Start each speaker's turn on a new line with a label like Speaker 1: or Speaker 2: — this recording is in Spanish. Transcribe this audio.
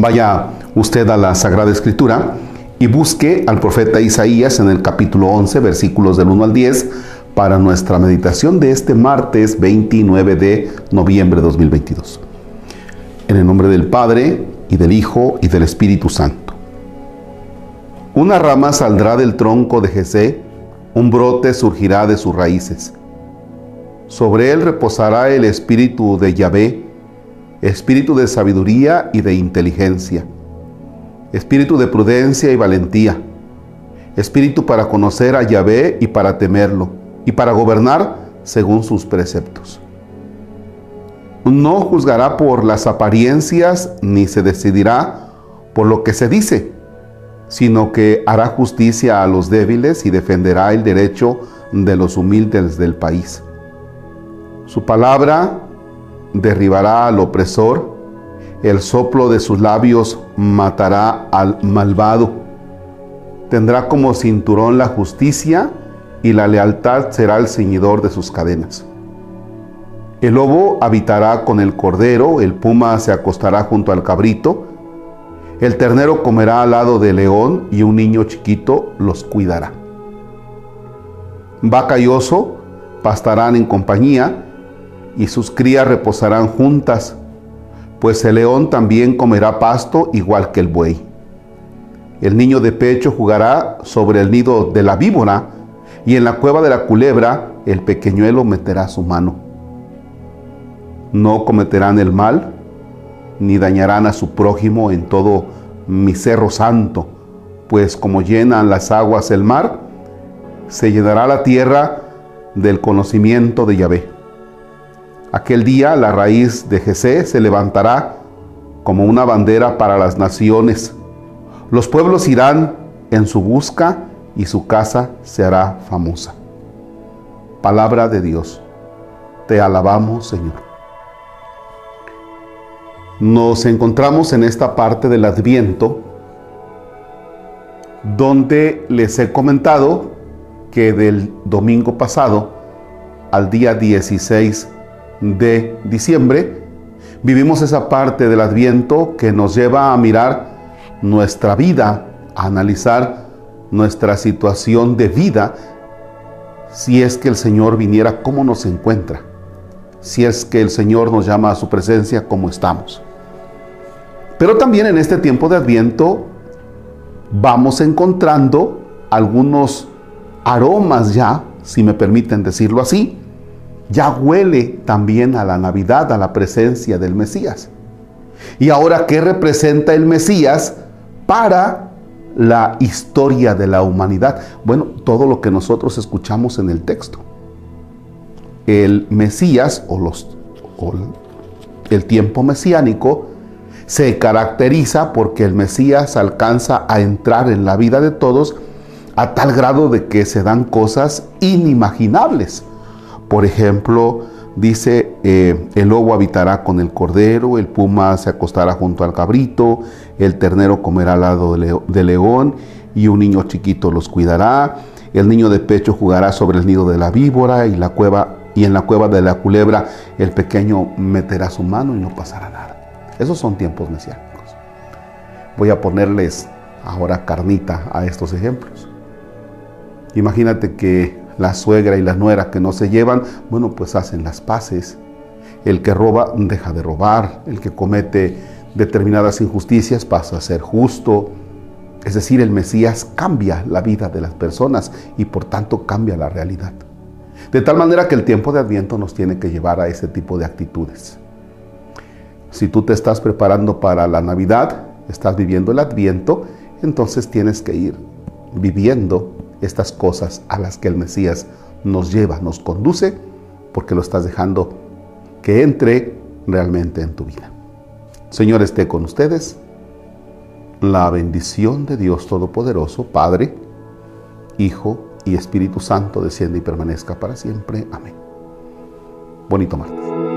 Speaker 1: Vaya usted a la Sagrada Escritura y busque al profeta Isaías en el capítulo 11, versículos del 1 al 10, para nuestra meditación de este martes 29 de noviembre de 2022. En el nombre del Padre, y del Hijo, y del Espíritu Santo. Una rama saldrá del tronco de Jesé, un brote surgirá de sus raíces. Sobre él reposará el espíritu de Yahvé, espíritu de sabiduría y de inteligencia, espíritu de prudencia y valentía, espíritu para conocer a Yahvé y para temerlo, y para gobernar según sus preceptos. No juzgará por las apariencias ni se decidirá por lo que se dice, sino que hará justicia a los débiles y defenderá el derecho de los humildes del país. Su palabra derribará al opresor, el soplo de sus labios matará al malvado. Tendrá como cinturón la justicia y la lealtad será el ceñidor de sus cadenas. El lobo habitará con el cordero, el puma se acostará junto al cabrito, el ternero comerá al lado del león y un niño chiquito los cuidará. Vaca y oso pastarán en compañía y sus crías reposarán juntas, pues el león también comerá pasto igual que el buey. El niño de pecho jugará sobre el nido de la víbora y en la cueva de la culebra el pequeñuelo meterá su mano no cometerán el mal, ni dañarán a su prójimo en todo mi cerro santo, pues como llenan las aguas el mar, se llenará la tierra del conocimiento de Yahvé. Aquel día la raíz de Jesé se levantará como una bandera para las naciones. Los pueblos irán en su busca y su casa se hará famosa. Palabra de Dios. Te alabamos, Señor. Nos encontramos en esta parte del Adviento donde les he comentado que del domingo pasado al día 16 de diciembre vivimos esa parte del Adviento que nos lleva a mirar nuestra vida, a analizar nuestra situación de vida, si es que el Señor viniera, cómo nos encuentra, si es que el Señor nos llama a su presencia, cómo estamos. Pero también en este tiempo de Adviento vamos encontrando algunos aromas ya, si me permiten decirlo así, ya huele también a la Navidad, a la presencia del Mesías. Y ahora, ¿qué representa el Mesías para la historia de la humanidad? Bueno, todo lo que nosotros escuchamos en el texto. El Mesías o, los, o el tiempo mesiánico se caracteriza porque el Mesías alcanza a entrar en la vida de todos a tal grado de que se dan cosas inimaginables. Por ejemplo, dice, eh, el lobo habitará con el cordero, el puma se acostará junto al cabrito, el ternero comerá al lado del león y un niño chiquito los cuidará, el niño de pecho jugará sobre el nido de la víbora y, la cueva, y en la cueva de la culebra el pequeño meterá su mano y no pasará nada. Esos son tiempos mesiánicos. Voy a ponerles ahora carnita a estos ejemplos. Imagínate que la suegra y la nuera que no se llevan, bueno, pues hacen las paces. El que roba deja de robar, el que comete determinadas injusticias pasa a ser justo. Es decir, el Mesías cambia la vida de las personas y por tanto cambia la realidad. De tal manera que el tiempo de Adviento nos tiene que llevar a ese tipo de actitudes. Si tú te estás preparando para la Navidad, estás viviendo el Adviento, entonces tienes que ir viviendo estas cosas a las que el Mesías nos lleva, nos conduce, porque lo estás dejando que entre realmente en tu vida. Señor esté con ustedes. La bendición de Dios Todopoderoso, Padre, Hijo y Espíritu Santo, desciende y permanezca para siempre. Amén. Bonito martes.